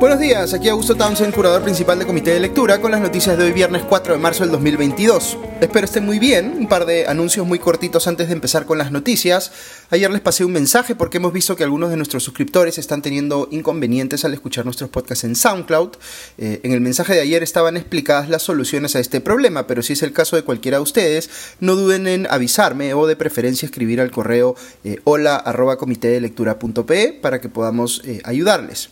Buenos días, aquí Augusto Townsend, curador principal de Comité de Lectura, con las noticias de hoy viernes 4 de marzo del 2022. Espero estén muy bien, un par de anuncios muy cortitos antes de empezar con las noticias. Ayer les pasé un mensaje porque hemos visto que algunos de nuestros suscriptores están teniendo inconvenientes al escuchar nuestros podcasts en SoundCloud. Eh, en el mensaje de ayer estaban explicadas las soluciones a este problema, pero si es el caso de cualquiera de ustedes, no duden en avisarme o de preferencia escribir al correo eh, hola arroba para que podamos eh, ayudarles.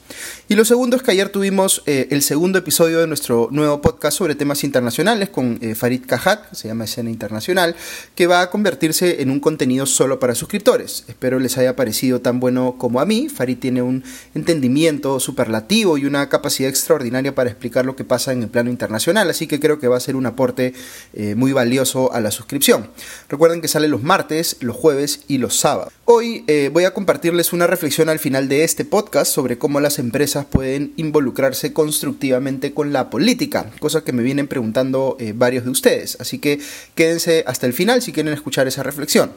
Y lo segundo es que ayer tuvimos eh, el segundo episodio de nuestro nuevo podcast sobre temas internacionales con Farid Cajat, que se llama Escena Internacional, que va a convertirse en un contenido solo para suscriptores. Espero les haya parecido tan bueno como a mí. Farid tiene un entendimiento superlativo y una capacidad extraordinaria para explicar lo que pasa en el plano internacional, así que creo que va a ser un aporte eh, muy valioso a la suscripción. Recuerden que sale los martes, los jueves y los sábados. Hoy voy a compartirles una reflexión al final de este podcast sobre cómo las empresas pueden involucrarse constructivamente con la política, cosa que me vienen preguntando eh, varios de ustedes. Así que quédense hasta el final si quieren escuchar esa reflexión.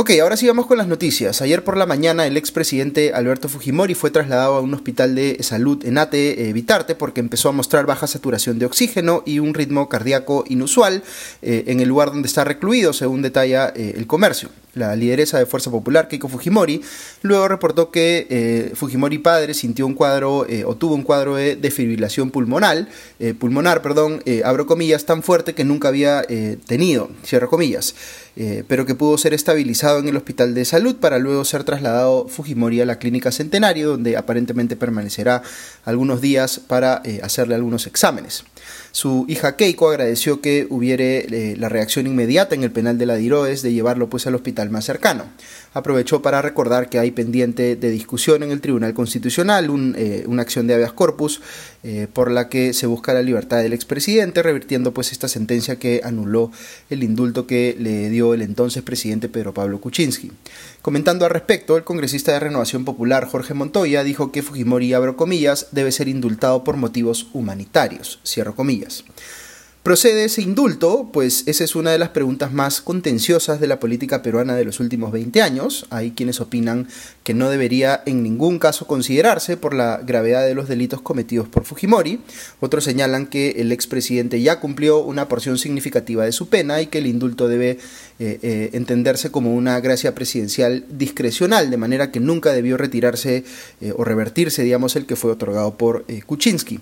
Ok, ahora sí vamos con las noticias. Ayer por la mañana el expresidente Alberto Fujimori fue trasladado a un hospital de salud en Ate, eh, Vitarte, porque empezó a mostrar baja saturación de oxígeno y un ritmo cardíaco inusual eh, en el lugar donde está recluido, según detalla el comercio la lideresa de Fuerza Popular, Keiko Fujimori, luego reportó que eh, Fujimori padre sintió un cuadro eh, o tuvo un cuadro de defibrilación pulmonar, eh, pulmonar, perdón, abro comillas, tan fuerte que nunca había tenido, cierro comillas, pero que pudo ser estabilizado en el hospital de salud para luego ser trasladado Fujimori a la clínica Centenario, donde aparentemente permanecerá algunos días para hacerle algunos exámenes. Su hija Keiko agradeció que hubiere la reacción inmediata en el penal de la Diroes de llevarlo pues al hospital más cercano. Aprovechó para recordar que hay pendiente de discusión en el Tribunal Constitucional eh, una acción de habeas corpus eh, por la que se busca la libertad del expresidente, revirtiendo pues esta sentencia que anuló el indulto que le dio el entonces presidente Pedro Pablo Kuczynski. Comentando al respecto, el congresista de Renovación Popular Jorge Montoya dijo que Fujimori, abro comillas, debe ser indultado por motivos humanitarios, cierro comillas. ¿Procede ese indulto? Pues esa es una de las preguntas más contenciosas de la política peruana de los últimos 20 años. Hay quienes opinan que no debería en ningún caso considerarse por la gravedad de los delitos cometidos por Fujimori. Otros señalan que el expresidente ya cumplió una porción significativa de su pena y que el indulto debe eh, eh, entenderse como una gracia presidencial discrecional, de manera que nunca debió retirarse eh, o revertirse, digamos, el que fue otorgado por Kuczynski.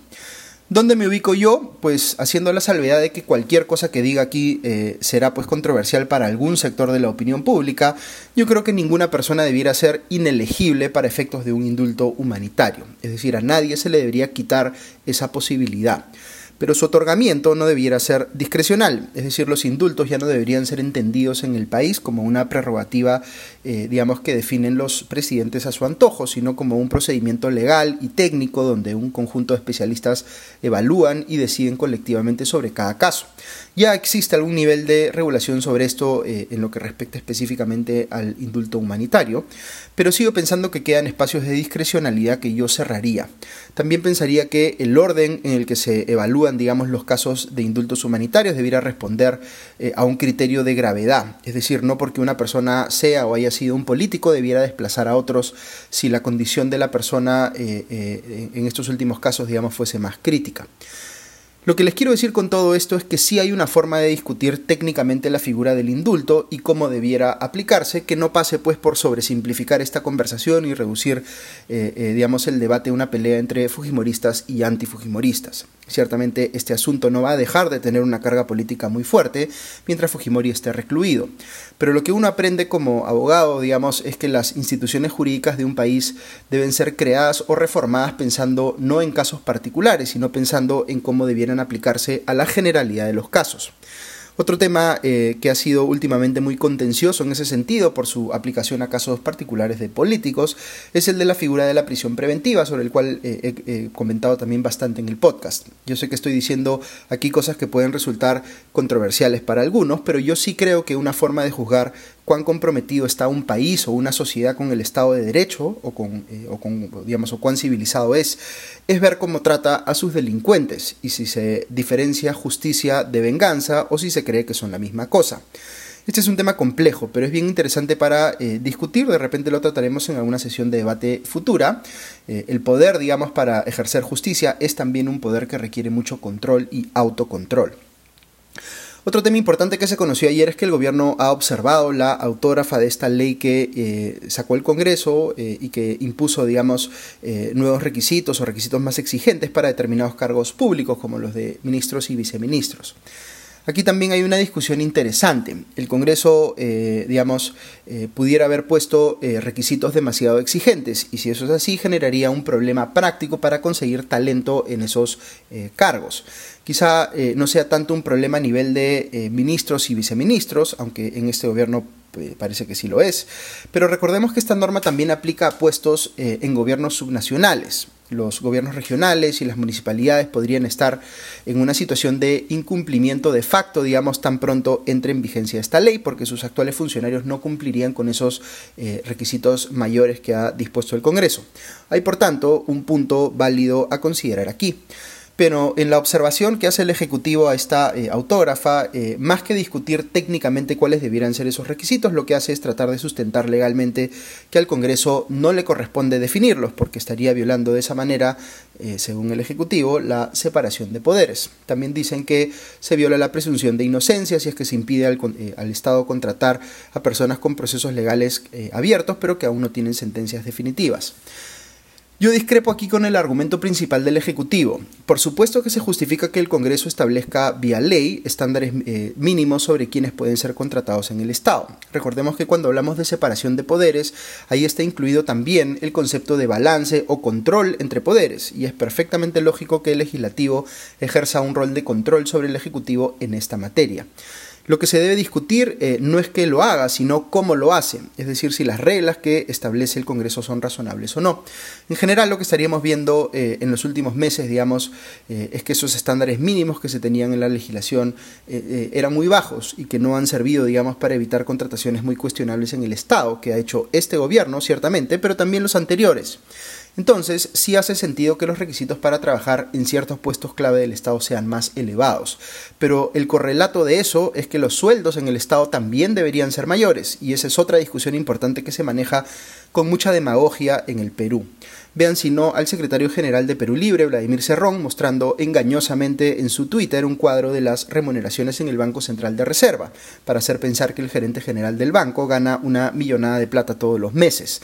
¿Dónde me ubico yo? Pues haciendo la salvedad de que cualquier cosa que diga aquí eh, será pues controversial para algún sector de la opinión pública, yo creo que ninguna persona debiera ser inelegible para efectos de un indulto humanitario. Es decir, a nadie se le debería quitar esa posibilidad pero su otorgamiento no debiera ser discrecional, es decir, los indultos ya no deberían ser entendidos en el país como una prerrogativa, eh, digamos, que definen los presidentes a su antojo, sino como un procedimiento legal y técnico donde un conjunto de especialistas evalúan y deciden colectivamente sobre cada caso. Ya existe algún nivel de regulación sobre esto eh, en lo que respecta específicamente al indulto humanitario, pero sigo pensando que quedan espacios de discrecionalidad que yo cerraría. También pensaría que el orden en el que se evalúan, digamos, los casos de indultos humanitarios debiera responder eh, a un criterio de gravedad, es decir, no porque una persona sea o haya sido un político debiera desplazar a otros si la condición de la persona eh, en estos últimos casos, digamos, fuese más crítica. Lo que les quiero decir con todo esto es que sí hay una forma de discutir técnicamente la figura del indulto y cómo debiera aplicarse, que no pase pues por sobresimplificar esta conversación y reducir, eh, eh, digamos, el debate a una pelea entre fujimoristas y antifujimoristas. Ciertamente este asunto no va a dejar de tener una carga política muy fuerte mientras Fujimori esté recluido. Pero lo que uno aprende como abogado, digamos, es que las instituciones jurídicas de un país deben ser creadas o reformadas pensando no en casos particulares, sino pensando en cómo debieran aplicarse a la generalidad de los casos. Otro tema eh, que ha sido últimamente muy contencioso en ese sentido por su aplicación a casos particulares de políticos es el de la figura de la prisión preventiva, sobre el cual eh, he comentado también bastante en el podcast. Yo sé que estoy diciendo aquí cosas que pueden resultar controversiales para algunos, pero yo sí creo que una forma de juzgar cuán comprometido está un país o una sociedad con el Estado de Derecho o con, eh, o con, digamos, o cuán civilizado es, es ver cómo trata a sus delincuentes y si se diferencia justicia de venganza o si se cree que son la misma cosa. Este es un tema complejo, pero es bien interesante para eh, discutir. De repente lo trataremos en alguna sesión de debate futura. Eh, el poder, digamos, para ejercer justicia es también un poder que requiere mucho control y autocontrol. Otro tema importante que se conoció ayer es que el gobierno ha observado la autógrafa de esta ley que eh, sacó el Congreso eh, y que impuso, digamos, eh, nuevos requisitos o requisitos más exigentes para determinados cargos públicos como los de ministros y viceministros. Aquí también hay una discusión interesante. El Congreso, digamos, pudiera haber puesto requisitos demasiado exigentes y si eso es así generaría un problema práctico para conseguir talento en esos cargos. Quizá eh, no sea tanto un problema a nivel de eh, ministros y viceministros, aunque en este gobierno eh, parece que sí lo es, pero recordemos que esta norma también aplica a puestos en gobiernos subnacionales. Los gobiernos regionales y las municipalidades podrían estar en una situación de incumplimiento de facto, digamos, tan pronto entre en vigencia esta ley, porque sus actuales funcionarios no cumplirían con esos requisitos mayores que ha dispuesto el Congreso. Hay, por tanto, un punto válido a considerar aquí. Pero en la observación que hace el Ejecutivo a esta eh, autógrafa, eh, más que discutir técnicamente cuáles debieran ser esos requisitos, lo que hace es tratar de sustentar legalmente que al Congreso no le corresponde definirlos, porque estaría violando de esa manera, eh, según el Ejecutivo, la separación de poderes. También dicen que se viola la presunción de inocencia si es que se impide al, al Estado contratar a personas con procesos legales abiertos, pero que aún no tienen sentencias definitivas. Yo discrepo aquí con el argumento principal del Ejecutivo. Por supuesto que se justifica que el Congreso establezca vía ley estándares eh, mínimos sobre quienes pueden ser contratados en el Estado. Recordemos que cuando hablamos de separación de poderes, ahí está incluido también el concepto de balance o control entre poderes, y es perfectamente lógico que el legislativo ejerza un rol de control sobre el Ejecutivo en esta materia. Lo que se debe discutir eh, no es que lo haga, sino cómo lo hace, es decir, si las reglas que establece el Congreso son razonables o no. En general, lo que estaríamos viendo eh, en los últimos meses, digamos, eh, es que esos estándares mínimos que se tenían en la legislación eran muy bajos y que no han servido, digamos, para evitar contrataciones muy cuestionables en el Estado, que ha hecho este gobierno, ciertamente, pero también los anteriores. Entonces, sí hace sentido que los requisitos para trabajar en ciertos puestos clave del Estado sean más elevados. Pero el correlato de eso es que los sueldos en el Estado también deberían ser mayores, y esa es otra discusión importante que se maneja con mucha demagogia en el Perú. Vean si no al secretario general de Perú Libre, Vladimir Cerrón, mostrando engañosamente en su Twitter un cuadro de las remuneraciones en el Banco Central de Reserva, para hacer pensar que el gerente general del banco gana una millonada de plata todos los meses.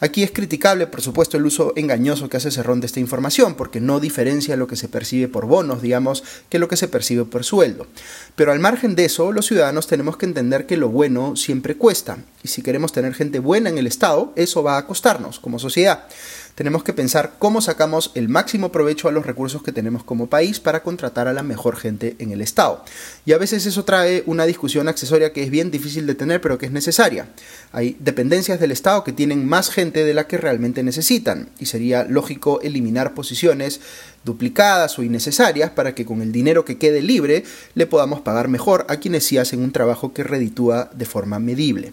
Aquí es criticable, por supuesto, el uso engañoso que hace Cerrón de esta información, porque no diferencia lo que se percibe por bonos, digamos, que lo que se percibe por sueldo. Pero al margen de eso, los ciudadanos tenemos que entender que lo bueno siempre cuesta, y si queremos tener gente buena en el Estado, eso va a costarnos como sociedad tenemos que pensar cómo sacamos el máximo provecho a los recursos que tenemos como país para contratar a la mejor gente en el Estado. Y a veces eso trae una discusión accesoria que es bien difícil de tener, pero que es necesaria. Hay dependencias del Estado que tienen más gente de la que realmente necesitan, y sería lógico eliminar posiciones duplicadas o innecesarias para que con el dinero que quede libre le podamos pagar mejor a quienes sí hacen un trabajo que reditúa de forma medible.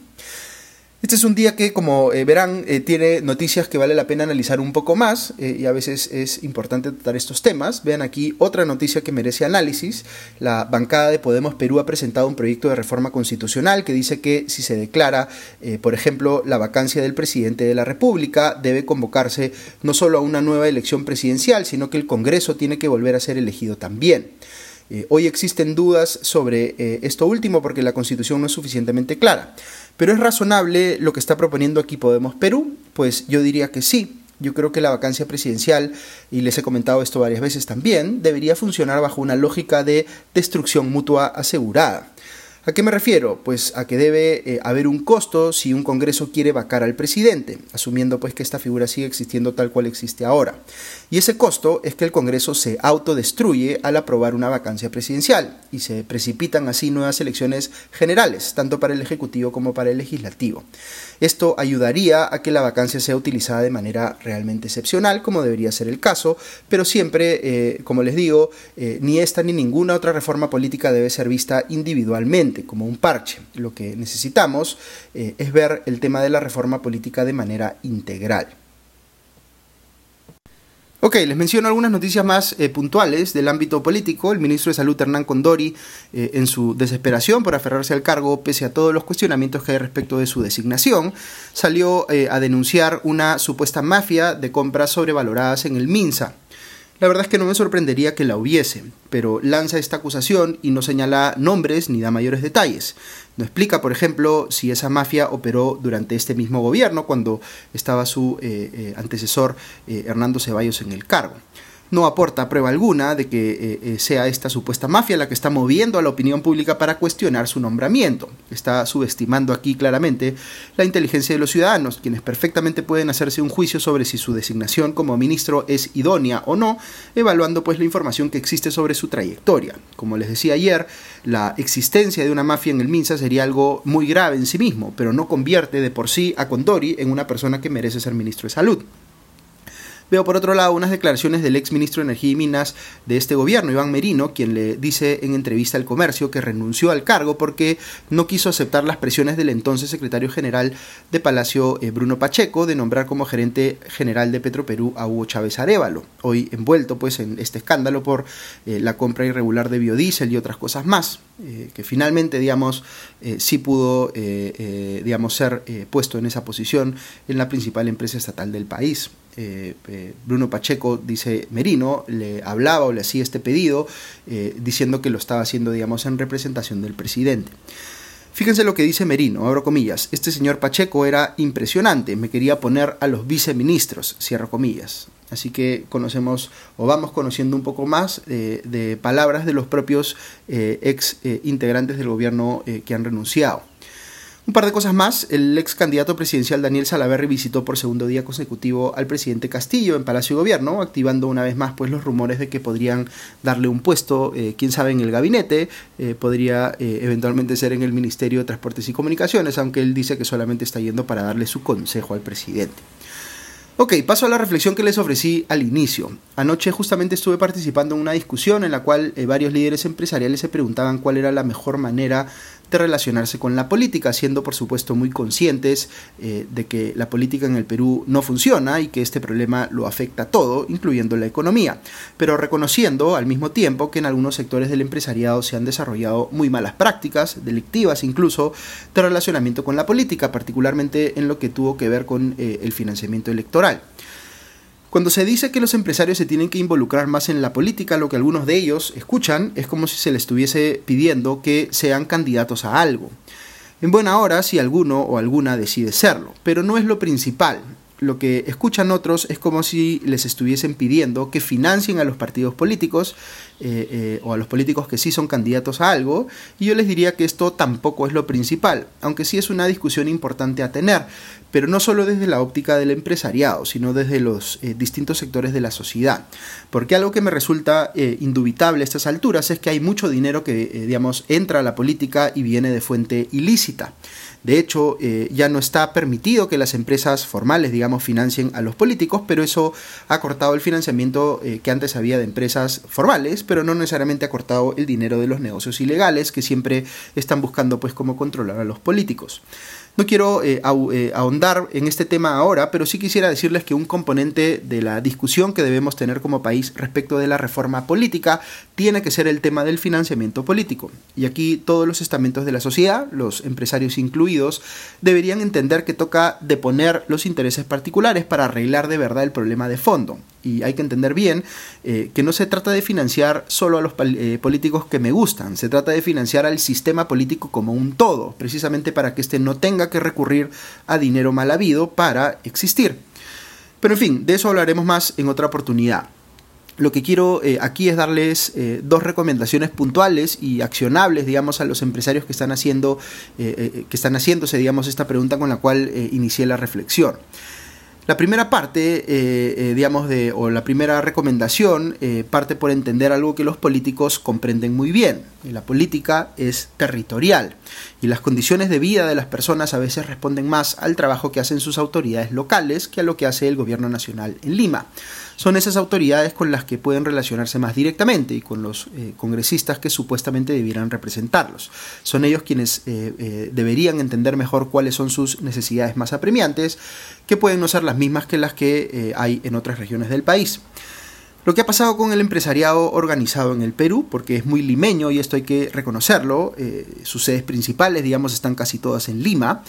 Este es un día que, como eh, verán, eh, tiene noticias que vale la pena analizar un poco más eh, y a veces es importante tratar estos temas. Vean aquí otra noticia que merece análisis. La bancada de Podemos Perú ha presentado un proyecto de reforma constitucional que dice que si se declara, por ejemplo, la vacancia del presidente de la República, debe convocarse no solo a una nueva elección presidencial, sino que el Congreso tiene que volver a ser elegido también. Hoy existen dudas sobre esto último porque la Constitución no es suficientemente clara. Pero es razonable lo que está proponiendo aquí Podemos Perú, pues yo diría que sí. Yo creo que la vacancia presidencial, y les he comentado esto varias veces también, debería funcionar bajo una lógica de destrucción mutua asegurada. ¿A qué me refiero? Pues a que debe eh, haber un costo si un Congreso quiere vacar al presidente, asumiendo pues que esta figura sigue existiendo tal cual existe ahora. Y ese costo es que el Congreso se autodestruye al aprobar una vacancia presidencial y se precipitan así nuevas elecciones generales, tanto para el Ejecutivo como para el Legislativo. Esto ayudaría a que la vacancia sea utilizada de manera realmente excepcional, como debería ser el caso, pero siempre, eh, como les digo, eh, ni esta ni ninguna otra reforma política debe ser vista individualmente, como un parche. Lo que necesitamos eh, es ver el tema de la reforma política de manera integral. Ok, les menciono algunas noticias más eh, puntuales del ámbito político. El ministro de Salud Hernán Condori, eh, en su desesperación por aferrarse al cargo, pese a todos los cuestionamientos que hay respecto de su designación, salió eh, a denunciar una supuesta mafia de compras sobrevaloradas en el MINSA. La verdad es que no me sorprendería que la hubiese, pero lanza esta acusación y no señala nombres ni da mayores detalles. No explica, por ejemplo, si esa mafia operó durante este mismo gobierno, cuando estaba su eh, eh, antecesor eh, Hernando Ceballos en el cargo no aporta prueba alguna de que eh, eh, sea esta supuesta mafia la que está moviendo a la opinión pública para cuestionar su nombramiento. Está subestimando aquí claramente la inteligencia de los ciudadanos, quienes perfectamente pueden hacerse un juicio sobre si su designación como ministro es idónea o no, evaluando pues la información que existe sobre su trayectoria. Como les decía ayer, la existencia de una mafia en el Minsa sería algo muy grave en sí mismo, pero no convierte de por sí a Condori en una persona que merece ser ministro de salud. Veo por otro lado unas declaraciones del ex ministro de Energía y Minas de este gobierno, Iván Merino, quien le dice en entrevista al comercio que renunció al cargo porque no quiso aceptar las presiones del entonces secretario general de Palacio, eh, Bruno Pacheco, de nombrar como gerente general de Petroperú a Hugo Chávez Arevalo, hoy envuelto pues en este escándalo por eh, la compra irregular de biodiesel y otras cosas más, eh, que finalmente, digamos, sí pudo, digamos, ser puesto en esa posición en la principal empresa estatal del país. Eh, eh, Bruno Pacheco, dice Merino, le hablaba o le hacía este pedido eh, diciendo que lo estaba haciendo, digamos, en representación del presidente. Fíjense lo que dice Merino, abro comillas, este señor Pacheco era impresionante, me quería poner a los viceministros, cierro comillas. Así que conocemos o vamos conociendo un poco más de palabras de los propios ex integrantes del gobierno que han renunciado. Un par de cosas más. El ex candidato presidencial Daniel Salaverry visitó por segundo día consecutivo al presidente Castillo en Palacio de Gobierno, activando una vez más pues, los rumores de que podrían darle un puesto, eh, quién sabe, en el gabinete, eh, podría eh, eventualmente ser en el Ministerio de Transportes y Comunicaciones, aunque él dice que solamente está yendo para darle su consejo al presidente. Ok, paso a la reflexión que les ofrecí al inicio. Anoche justamente estuve participando en una discusión en la cual varios líderes empresariales se preguntaban cuál era la mejor manera de relacionarse con la política, siendo por supuesto muy conscientes eh, de que la política en el Perú no funciona y que este problema lo afecta todo, incluyendo la economía, pero reconociendo al mismo tiempo que en algunos sectores del empresariado se han desarrollado muy malas prácticas, delictivas incluso, de relacionamiento con la política, particularmente en lo que tuvo que ver con eh, el financiamiento electoral. Cuando se dice que los empresarios se tienen que involucrar más en la política, lo que algunos de ellos escuchan es como si se les estuviese pidiendo que sean candidatos a algo. En buena hora si alguno o alguna decide serlo, pero no es lo principal lo que escuchan otros es como si les estuviesen pidiendo que financien a los partidos políticos eh, eh, o a los políticos que sí son candidatos a algo, y yo les diría que esto tampoco es lo principal, aunque sí es una discusión importante a tener, pero no solo desde la óptica del empresariado, sino desde los eh, distintos sectores de la sociedad. Porque algo que me resulta indubitable a estas alturas es que hay mucho dinero que, digamos, entra a la política y viene de fuente ilícita. De hecho, eh, ya no está permitido que las empresas formales, digamos, financien a los políticos, pero eso ha cortado el financiamiento eh, que antes había de empresas formales, pero no necesariamente ha cortado el dinero de los negocios ilegales que siempre están buscando pues cómo controlar a los políticos. No quiero eh, eh, ahondar en este tema ahora, pero sí quisiera decirles que un componente de la discusión que debemos tener como país respecto de la reforma política tiene que ser el tema del financiamiento político. Y aquí todos los estamentos de la sociedad, los empresarios incluidos, deberían entender que toca deponer los intereses particulares para arreglar de verdad el problema de fondo y hay que entender bien eh, que no se trata de financiar solo a los eh, políticos que me gustan, se trata de financiar al sistema político como un todo, precisamente para que éste no tenga que recurrir a dinero mal habido para existir. Pero en fin, de eso hablaremos más en otra oportunidad. Lo que quiero eh, aquí es darles dos recomendaciones puntuales y accionables, digamos, a los empresarios que están haciendo, que están haciéndose, digamos, esta pregunta con la cual inicié la reflexión. La primera parte, eh, eh, digamos, de, o la primera recomendación eh, parte por entender algo que los políticos comprenden muy bien. La política es territorial y las condiciones de vida de las personas a veces responden más al trabajo que hacen sus autoridades locales que a lo que hace el gobierno nacional en Lima son esas autoridades con las que pueden relacionarse más directamente y con los congresistas que supuestamente debieran representarlos. Son ellos quienes deberían entender mejor cuáles son sus necesidades más apremiantes, que pueden no ser las las mismas que las que eh, hay en otras regiones del país. Lo que ha pasado con el empresariado organizado en el Perú, porque es muy limeño y esto hay que reconocerlo, eh, sus sedes principales, digamos, están casi todas en Lima,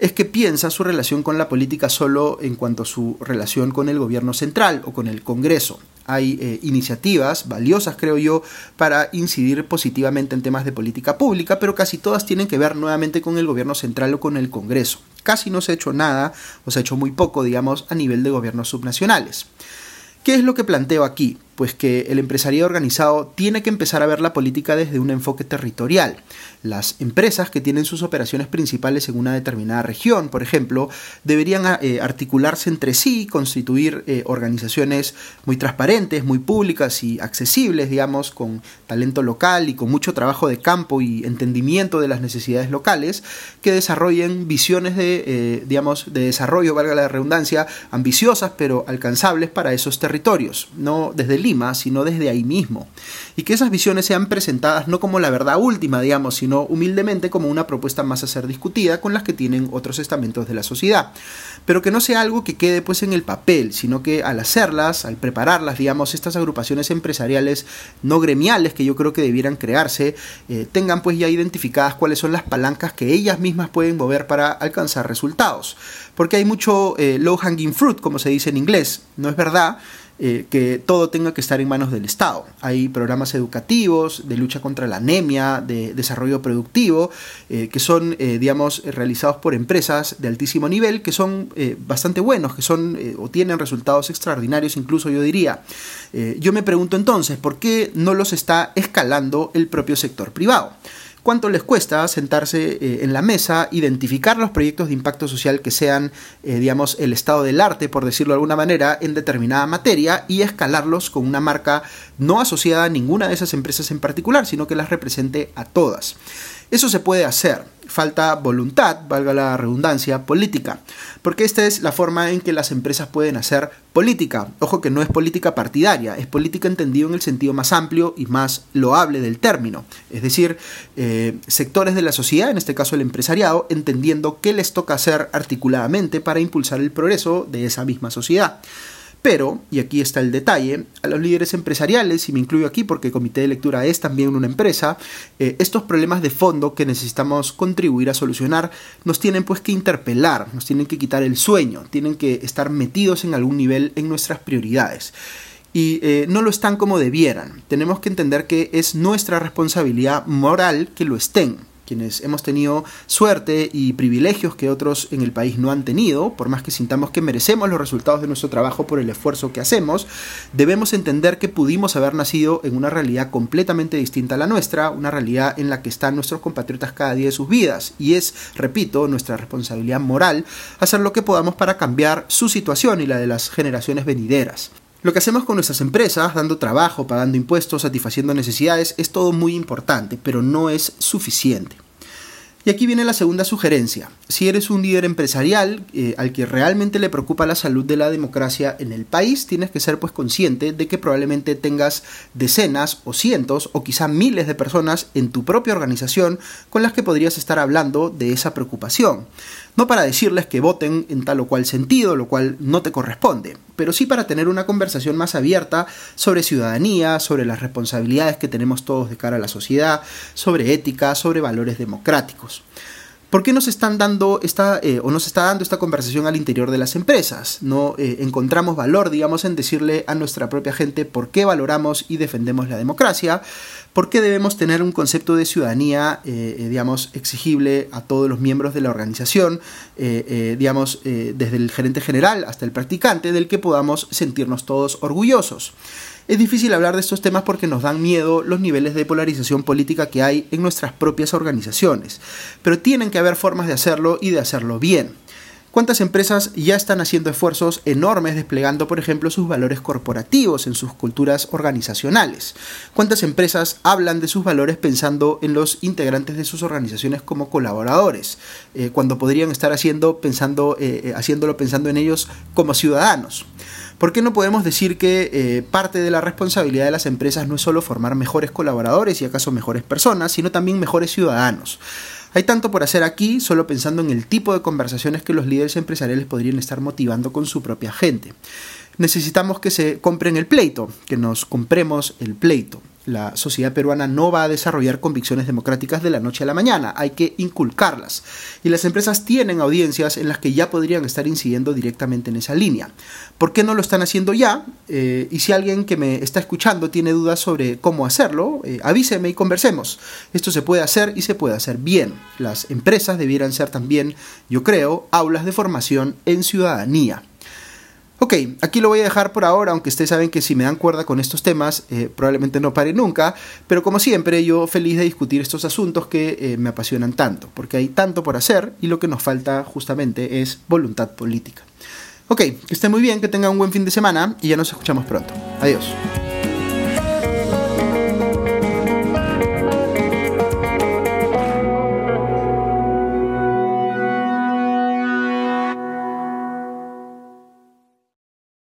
es que piensa su relación con la política solo en cuanto a su relación con el gobierno central o con el Congreso. Hay eh, iniciativas valiosas, creo yo, para incidir positivamente en temas de política pública, pero casi todas tienen que ver nuevamente con el gobierno central o con el Congreso. Casi no se ha hecho nada, o se ha hecho muy poco, digamos, a nivel de gobiernos subnacionales. ¿Qué es lo que planteo aquí? Pues que el empresariado organizado tiene que empezar a ver la política desde un enfoque territorial. Las empresas que tienen sus operaciones principales en una determinada región, por ejemplo, deberían eh, articularse entre sí, constituir eh, organizaciones muy transparentes, muy públicas y accesibles, digamos, con talento local y con mucho trabajo de campo y entendimiento de las necesidades locales, que desarrollen visiones de, eh, digamos, de desarrollo, valga la redundancia, ambiciosas pero alcanzables para esos territorios, no desde sino desde ahí mismo. Y que esas visiones sean presentadas no como la verdad última, digamos, sino humildemente como una propuesta más a ser discutida con las que tienen otros estamentos de la sociedad. Pero que no sea algo que quede pues en el papel, sino que al hacerlas, al prepararlas, digamos, estas agrupaciones empresariales no gremiales que yo creo que debieran crearse, eh, tengan pues ya identificadas cuáles son las palancas que ellas mismas pueden mover para alcanzar resultados. Porque hay mucho eh, low hanging fruit, como se dice en inglés, no es verdad. Eh, que todo tenga que estar en manos del Estado. Hay programas educativos de lucha contra la anemia, de desarrollo productivo, eh, que son, eh, digamos, realizados por empresas de altísimo nivel, que son bastante buenos, que son o tienen resultados extraordinarios, incluso yo diría. yo me pregunto entonces, ¿por qué no los está escalando el propio sector privado? Cuánto les cuesta sentarse eh, en la mesa, identificar los proyectos de impacto social que sean, eh, digamos, el estado del arte, por decirlo de alguna manera, en determinada materia y escalarlos con una marca no asociada a ninguna de esas empresas en particular, sino que las represente a todas. Eso se puede hacer falta voluntad, valga la redundancia, política, porque esta es la forma en que las empresas pueden hacer política. Ojo que no es política partidaria, es política entendido en el sentido más amplio y más loable del término, es decir, eh, sectores de la sociedad, en este caso el empresariado, entendiendo qué les toca hacer articuladamente para impulsar el progreso de esa misma sociedad. Pero, y aquí está el detalle, a los líderes empresariales, y me incluyo aquí porque el comité de lectura es también una empresa, eh, estos problemas de fondo que necesitamos contribuir a solucionar nos tienen pues que interpelar, nos tienen que quitar el sueño, tienen que estar metidos en algún nivel en nuestras prioridades y eh, no lo están como debieran. Tenemos que entender que es nuestra responsabilidad moral que lo estén quienes hemos tenido suerte y privilegios que otros en el país no han tenido, por más que sintamos que merecemos los resultados de nuestro trabajo por el esfuerzo que hacemos, debemos entender que pudimos haber nacido en una realidad completamente distinta a la nuestra, una realidad en la que están nuestros compatriotas cada día de sus vidas, y es, repito, nuestra responsabilidad moral hacer lo que podamos para cambiar su situación y la de las generaciones venideras. Lo que hacemos con nuestras empresas, dando trabajo, pagando impuestos, satisfaciendo necesidades, es todo muy importante, pero no es suficiente. Y aquí viene la segunda sugerencia. Si eres un líder empresarial eh, al que realmente le preocupa la salud de la democracia en el país, tienes que ser pues consciente de que probablemente tengas decenas o cientos o quizá miles de personas en tu propia organización con las que podrías estar hablando de esa preocupación no para decirles que voten en tal o cual sentido, lo cual no te corresponde, pero sí para tener una conversación más abierta sobre ciudadanía, sobre las responsabilidades que tenemos todos de cara a la sociedad, sobre ética, sobre valores democráticos. ¿Por qué nos están dando esta, eh, o nos está dando esta conversación al interior de las empresas? No eh, encontramos valor, digamos, en decirle a nuestra propia gente por qué valoramos y defendemos la democracia, por qué debemos tener un concepto de ciudadanía, eh, digamos, exigible a todos los miembros de la organización, digamos, desde el gerente general hasta el practicante, del que podamos sentirnos todos orgullosos. Es difícil hablar de estos temas porque nos dan miedo los niveles de polarización política que hay en nuestras propias organizaciones, pero tienen que haber formas de hacerlo y de hacerlo bien. ¿Cuántas empresas ya están haciendo esfuerzos enormes desplegando, por ejemplo, sus valores corporativos en sus culturas organizacionales? ¿Cuántas empresas hablan de sus valores pensando en los integrantes de sus organizaciones como colaboradores, eh, cuando podrían estar haciendo, pensando, eh, eh, haciéndolo pensando en ellos como ciudadanos? ¿Por qué no podemos decir que eh, parte de la responsabilidad de las empresas no es solo formar mejores colaboradores y acaso mejores personas, sino también mejores ciudadanos? Hay tanto por hacer aquí, solo pensando en el tipo de conversaciones que los líderes empresariales podrían estar motivando con su propia gente. Necesitamos que se compren el pleito, que nos compremos el pleito la sociedad peruana no va a desarrollar convicciones democráticas de la noche a la mañana, hay que inculcarlas. Y las empresas tienen audiencias en las que ya podrían estar incidiendo directamente en esa línea. ¿Por qué no lo están haciendo ya? Eh, y si alguien que me está escuchando tiene dudas sobre cómo hacerlo, eh, avíseme y conversemos. Esto se puede hacer y se puede hacer bien. Las empresas debieran ser también, yo creo, aulas de formación en ciudadanía. Ok, aquí lo voy a dejar por ahora, aunque ustedes saben que si me dan cuerda con estos temas, eh, probablemente no pare nunca, pero como siempre, yo feliz de discutir estos asuntos que eh, me apasionan tanto, porque hay tanto por hacer y lo que nos falta justamente es voluntad política. Ok, que estén muy bien, que tengan un buen fin de semana y ya nos escuchamos pronto. Adiós.